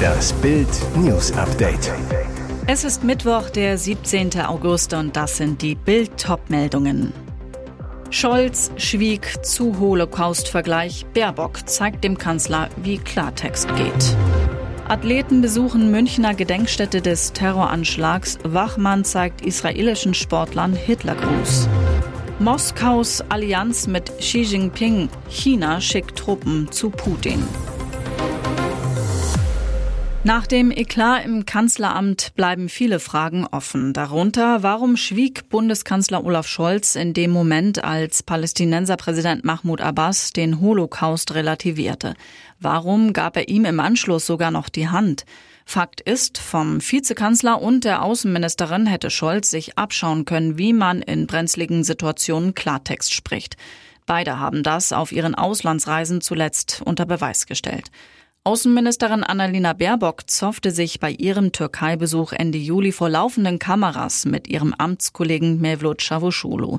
Das Bild News Update. Es ist Mittwoch, der 17. August und das sind die Bild meldungen Scholz schwieg zu Holocaust-Vergleich. Baerbock zeigt dem Kanzler, wie Klartext geht. Athleten besuchen Münchner Gedenkstätte des Terroranschlags. Wachmann zeigt israelischen Sportlern Hitlergruß. Moskaus Allianz mit Xi Jinping. China schickt Truppen zu Putin. Nach dem Eklat im Kanzleramt bleiben viele Fragen offen. Darunter, warum schwieg Bundeskanzler Olaf Scholz in dem Moment, als Palästinenserpräsident Mahmoud Abbas den Holocaust relativierte? Warum gab er ihm im Anschluss sogar noch die Hand? Fakt ist, vom Vizekanzler und der Außenministerin hätte Scholz sich abschauen können, wie man in brenzligen Situationen Klartext spricht. Beide haben das auf ihren Auslandsreisen zuletzt unter Beweis gestellt. Außenministerin Annalena Baerbock zoffte sich bei ihrem Türkei-Besuch Ende Juli vor laufenden Kameras mit ihrem Amtskollegen Mevlut Cavusoglu.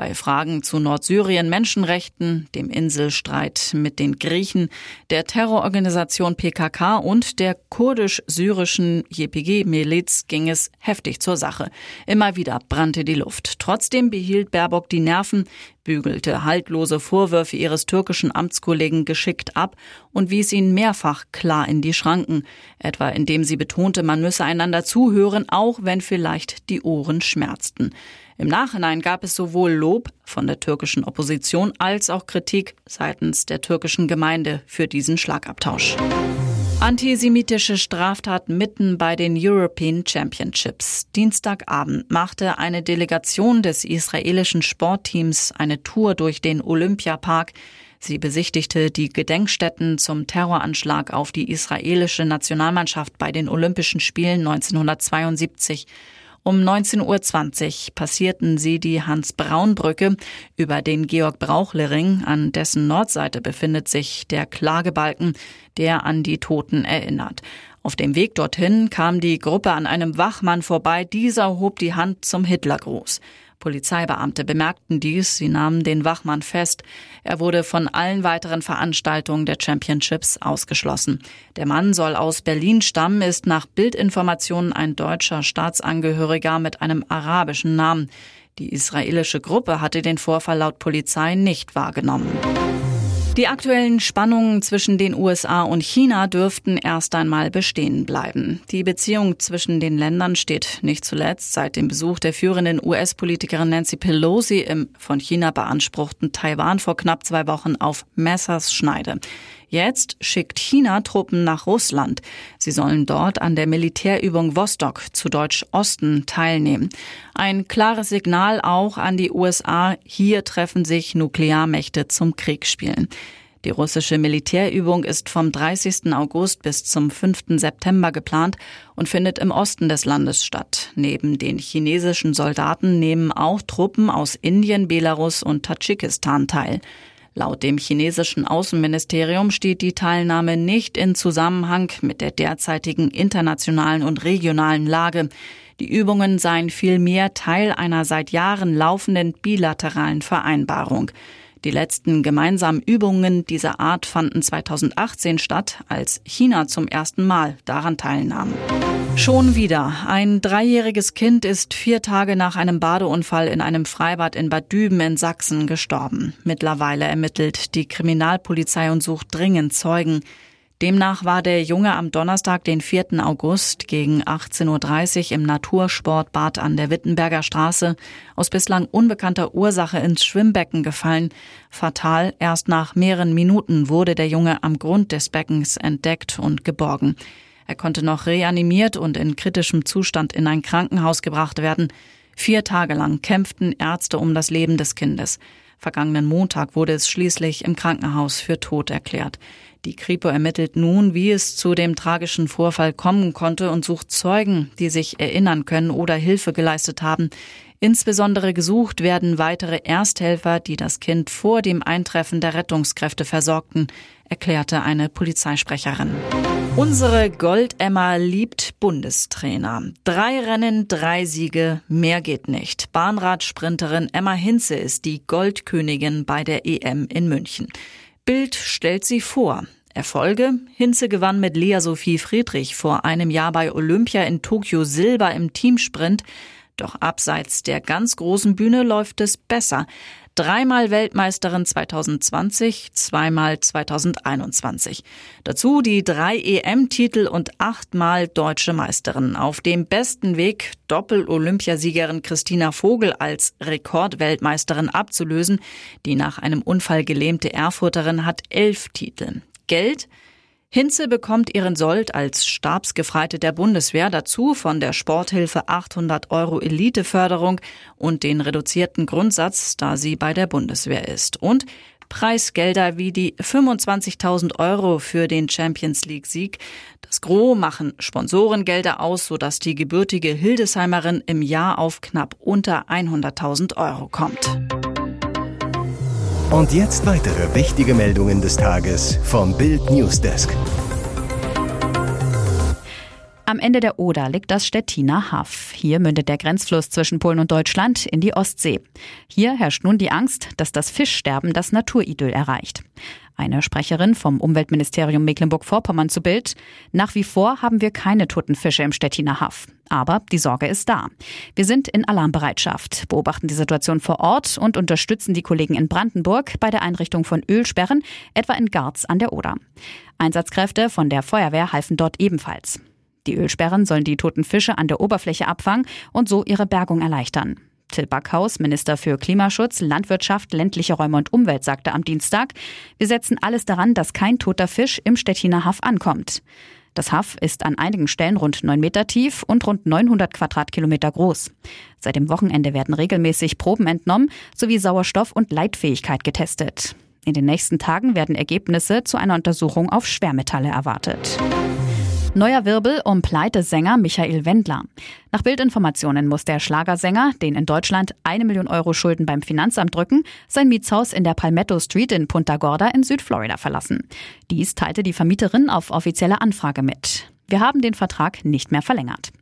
Bei Fragen zu Nordsyrien, Menschenrechten, dem Inselstreit mit den Griechen, der Terrororganisation PKK und der kurdisch-syrischen JPG-Miliz ging es heftig zur Sache. Immer wieder brannte die Luft. Trotzdem behielt Baerbock die Nerven, bügelte haltlose Vorwürfe ihres türkischen Amtskollegen geschickt ab und wies ihn mehrfach klar in die Schranken, etwa indem sie betonte, man müsse einander zuhören, auch wenn vielleicht die Ohren schmerzten. Im Nachhinein gab es sowohl Lob von der türkischen Opposition als auch Kritik seitens der türkischen Gemeinde für diesen Schlagabtausch. Antisemitische Straftaten mitten bei den European Championships. Dienstagabend machte eine Delegation des israelischen Sportteams eine Tour durch den Olympiapark. Sie besichtigte die Gedenkstätten zum Terroranschlag auf die israelische Nationalmannschaft bei den Olympischen Spielen 1972 um 19.20 Uhr passierten sie die Hans-Braun-Brücke über den Georg-Brauchle-Ring. An dessen Nordseite befindet sich der Klagebalken, der an die Toten erinnert. Auf dem Weg dorthin kam die Gruppe an einem Wachmann vorbei. Dieser hob die Hand zum Hitlergruß. Polizeibeamte bemerkten dies, sie nahmen den Wachmann fest. Er wurde von allen weiteren Veranstaltungen der Championships ausgeschlossen. Der Mann soll aus Berlin stammen, ist nach Bildinformationen ein deutscher Staatsangehöriger mit einem arabischen Namen. Die israelische Gruppe hatte den Vorfall laut Polizei nicht wahrgenommen. Die aktuellen Spannungen zwischen den USA und China dürften erst einmal bestehen bleiben. Die Beziehung zwischen den Ländern steht nicht zuletzt seit dem Besuch der führenden US-Politikerin Nancy Pelosi im von China beanspruchten Taiwan vor knapp zwei Wochen auf Messers Schneide. Jetzt schickt China Truppen nach Russland. Sie sollen dort an der Militärübung Vostok zu Deutsch Osten teilnehmen. Ein klares Signal auch an die USA. Hier treffen sich Nuklearmächte zum Kriegsspielen. Die russische Militärübung ist vom 30. August bis zum 5. September geplant und findet im Osten des Landes statt. Neben den chinesischen Soldaten nehmen auch Truppen aus Indien, Belarus und Tadschikistan teil. Laut dem chinesischen Außenministerium steht die Teilnahme nicht in Zusammenhang mit der derzeitigen internationalen und regionalen Lage. Die Übungen seien vielmehr Teil einer seit Jahren laufenden bilateralen Vereinbarung. Die letzten gemeinsamen Übungen dieser Art fanden 2018 statt, als China zum ersten Mal daran teilnahm. Schon wieder. Ein dreijähriges Kind ist vier Tage nach einem Badeunfall in einem Freibad in Bad Düben in Sachsen gestorben. Mittlerweile ermittelt die Kriminalpolizei und sucht dringend Zeugen. Demnach war der Junge am Donnerstag, den 4. August gegen 18.30 Uhr im Natursportbad an der Wittenberger Straße aus bislang unbekannter Ursache ins Schwimmbecken gefallen. Fatal, erst nach mehreren Minuten wurde der Junge am Grund des Beckens entdeckt und geborgen. Er konnte noch reanimiert und in kritischem Zustand in ein Krankenhaus gebracht werden. Vier Tage lang kämpften Ärzte um das Leben des Kindes. Vergangenen Montag wurde es schließlich im Krankenhaus für tot erklärt. Die Kripo ermittelt nun, wie es zu dem tragischen Vorfall kommen konnte und sucht Zeugen, die sich erinnern können oder Hilfe geleistet haben. Insbesondere gesucht werden weitere Ersthelfer, die das Kind vor dem Eintreffen der Rettungskräfte versorgten, erklärte eine Polizeisprecherin. Unsere Goldemma liebt Bundestrainer. Drei Rennen, drei Siege, mehr geht nicht. Bahnradsprinterin Emma Hinze ist die Goldkönigin bei der EM in München. Bild stellt sie vor. Erfolge? Hinze gewann mit Lea Sophie Friedrich vor einem Jahr bei Olympia in Tokio Silber im Teamsprint. Doch abseits der ganz großen Bühne läuft es besser. Dreimal Weltmeisterin 2020, zweimal 2021. Dazu die drei EM-Titel und achtmal deutsche Meisterin. Auf dem besten Weg, Doppel-Olympiasiegerin Christina Vogel als Rekordweltmeisterin abzulösen. Die nach einem Unfall gelähmte Erfurterin hat elf Titel. Geld? Hinze bekommt ihren Sold als Stabsgefreite der Bundeswehr dazu von der Sporthilfe 800 Euro Eliteförderung und den reduzierten Grundsatz, da sie bei der Bundeswehr ist. Und Preisgelder wie die 25.000 Euro für den Champions League Sieg. Das Gros machen Sponsorengelder aus, sodass die gebürtige Hildesheimerin im Jahr auf knapp unter 100.000 Euro kommt. Und jetzt weitere wichtige Meldungen des Tages vom Bild Newsdesk. Am Ende der Oder liegt das Stettiner Haff. Hier mündet der Grenzfluss zwischen Polen und Deutschland in die Ostsee. Hier herrscht nun die Angst, dass das Fischsterben das Naturidyll erreicht. Eine Sprecherin vom Umweltministerium Mecklenburg-Vorpommern zu Bild. Nach wie vor haben wir keine toten Fische im Stettiner Haff. Aber die Sorge ist da. Wir sind in Alarmbereitschaft, beobachten die Situation vor Ort und unterstützen die Kollegen in Brandenburg bei der Einrichtung von Ölsperren, etwa in Garz an der Oder. Einsatzkräfte von der Feuerwehr halfen dort ebenfalls. Die Ölsperren sollen die toten Fische an der Oberfläche abfangen und so ihre Bergung erleichtern. Till Backhaus, Minister für Klimaschutz, Landwirtschaft, ländliche Räume und Umwelt, sagte am Dienstag, wir setzen alles daran, dass kein toter Fisch im Stettiner Haff ankommt. Das Haff ist an einigen Stellen rund neun Meter tief und rund 900 Quadratkilometer groß. Seit dem Wochenende werden regelmäßig Proben entnommen sowie Sauerstoff und Leitfähigkeit getestet. In den nächsten Tagen werden Ergebnisse zu einer Untersuchung auf Schwermetalle erwartet. Neuer Wirbel um Pleitesänger Michael Wendler. Nach Bildinformationen muss der Schlagersänger, den in Deutschland eine Million Euro Schulden beim Finanzamt drücken, sein Mietshaus in der Palmetto Street in Punta Gorda in Südflorida verlassen. Dies teilte die Vermieterin auf offizielle Anfrage mit. Wir haben den Vertrag nicht mehr verlängert.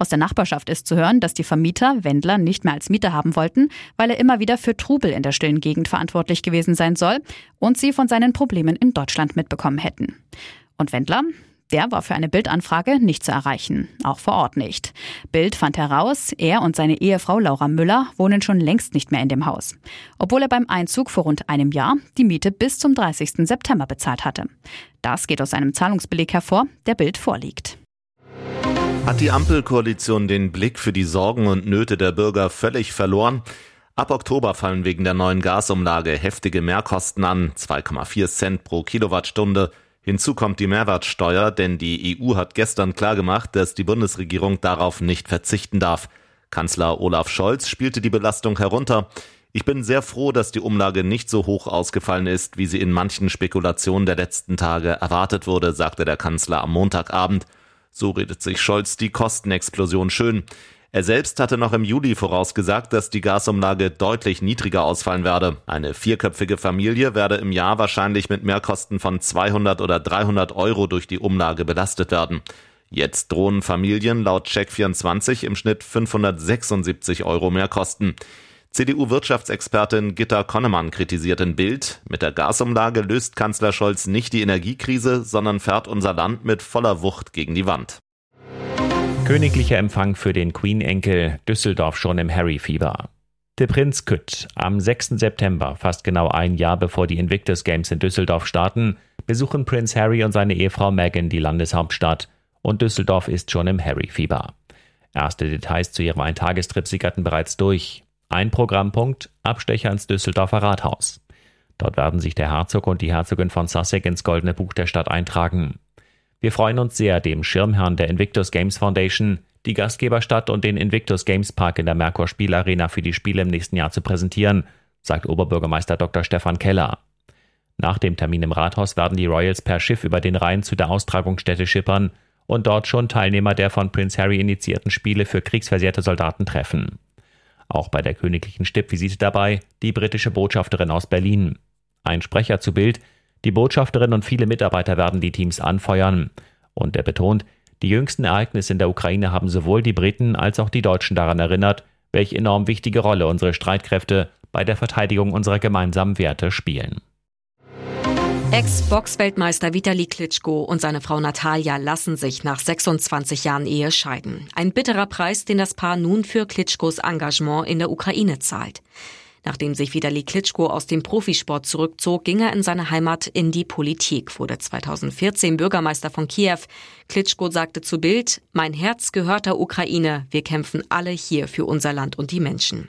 Aus der Nachbarschaft ist zu hören, dass die Vermieter Wendler nicht mehr als Mieter haben wollten, weil er immer wieder für Trubel in der stillen Gegend verantwortlich gewesen sein soll und sie von seinen Problemen in Deutschland mitbekommen hätten. Und Wendler? Der war für eine Bildanfrage nicht zu erreichen, auch vor Ort nicht. Bild fand heraus, er und seine Ehefrau Laura Müller wohnen schon längst nicht mehr in dem Haus, obwohl er beim Einzug vor rund einem Jahr die Miete bis zum 30. September bezahlt hatte. Das geht aus einem Zahlungsbeleg hervor, der Bild vorliegt. Hat die Ampelkoalition den Blick für die Sorgen und Nöte der Bürger völlig verloren? Ab Oktober fallen wegen der neuen Gasumlage heftige Mehrkosten an, 2,4 Cent pro Kilowattstunde. Hinzu kommt die Mehrwertsteuer, denn die EU hat gestern klargemacht, dass die Bundesregierung darauf nicht verzichten darf. Kanzler Olaf Scholz spielte die Belastung herunter. Ich bin sehr froh, dass die Umlage nicht so hoch ausgefallen ist, wie sie in manchen Spekulationen der letzten Tage erwartet wurde, sagte der Kanzler am Montagabend. So redet sich Scholz die Kostenexplosion schön. Er selbst hatte noch im Juli vorausgesagt, dass die Gasumlage deutlich niedriger ausfallen werde. Eine vierköpfige Familie werde im Jahr wahrscheinlich mit Mehrkosten von 200 oder 300 Euro durch die Umlage belastet werden. Jetzt drohen Familien laut Check24 im Schnitt 576 Euro Mehrkosten. CDU-Wirtschaftsexpertin Gitta Konnemann kritisiert in Bild, mit der Gasumlage löst Kanzler Scholz nicht die Energiekrise, sondern fährt unser Land mit voller Wucht gegen die Wand. Königlicher Empfang für den Queen-Enkel Düsseldorf schon im Harry-Fieber. Der Prinz Kütt, am 6. September, fast genau ein Jahr bevor die Invictus Games in Düsseldorf starten, besuchen Prinz Harry und seine Ehefrau Meghan die Landeshauptstadt und Düsseldorf ist schon im Harry-Fieber. Erste Details zu ihrem Eintagestrip sickerten bereits durch. Ein Programmpunkt, Abstecher ins Düsseldorfer Rathaus. Dort werden sich der Herzog und die Herzogin von Sussex ins Goldene Buch der Stadt eintragen. Wir freuen uns sehr, dem Schirmherrn der Invictus Games Foundation, die Gastgeberstadt und den Invictus Games Park in der Merkur Spielarena für die Spiele im nächsten Jahr zu präsentieren, sagt Oberbürgermeister Dr. Stefan Keller. Nach dem Termin im Rathaus werden die Royals per Schiff über den Rhein zu der Austragungsstätte schippern und dort schon Teilnehmer der von Prince Harry initiierten Spiele für kriegsversehrte Soldaten treffen. Auch bei der königlichen Stippvisite dabei die britische Botschafterin aus Berlin. Ein Sprecher zu Bild, die Botschafterin und viele Mitarbeiter werden die Teams anfeuern. Und er betont, die jüngsten Ereignisse in der Ukraine haben sowohl die Briten als auch die Deutschen daran erinnert, welche enorm wichtige Rolle unsere Streitkräfte bei der Verteidigung unserer gemeinsamen Werte spielen. Ex-Box-Weltmeister Vitali Klitschko und seine Frau Natalia lassen sich nach 26 Jahren Ehe scheiden. Ein bitterer Preis, den das Paar nun für Klitschkos Engagement in der Ukraine zahlt. Nachdem sich Vitali Klitschko aus dem Profisport zurückzog, ging er in seine Heimat in die Politik, wurde 2014 Bürgermeister von Kiew. Klitschko sagte zu Bild, mein Herz gehört der Ukraine, wir kämpfen alle hier für unser Land und die Menschen.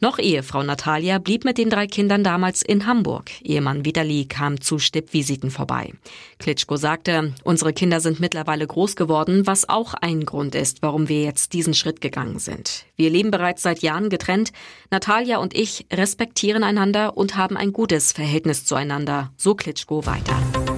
Noch Ehefrau Natalia blieb mit den drei Kindern damals in Hamburg. Ehemann Vitali kam zu Stippvisiten vorbei. Klitschko sagte, unsere Kinder sind mittlerweile groß geworden, was auch ein Grund ist, warum wir jetzt diesen Schritt gegangen sind. Wir leben bereits seit Jahren getrennt. Natalia und ich respektieren einander und haben ein gutes Verhältnis zueinander, so Klitschko weiter.